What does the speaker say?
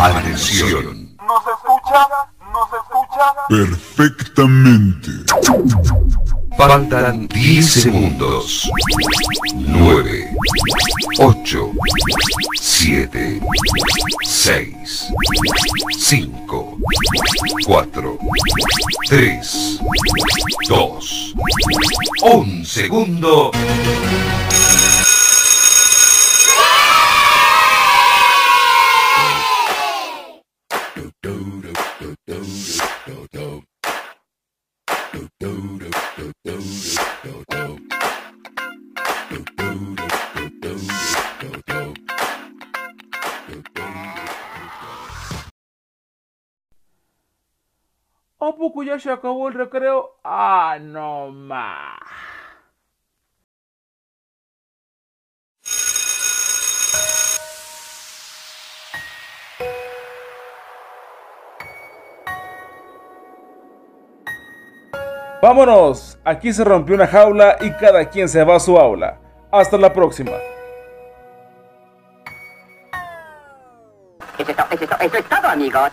Atención. ¿Nos escucha? ¿Nos escucha? Perfectamente. Faltan 10 segundos. 9, 8, 7, 6, 5, 4, 3, 2, 1 segundo. ¿A poco ya se acabó el recreo? Ah, no más. Vámonos, aquí se rompió una jaula y cada quien se va a su aula. Hasta la próxima. Es, es amigos.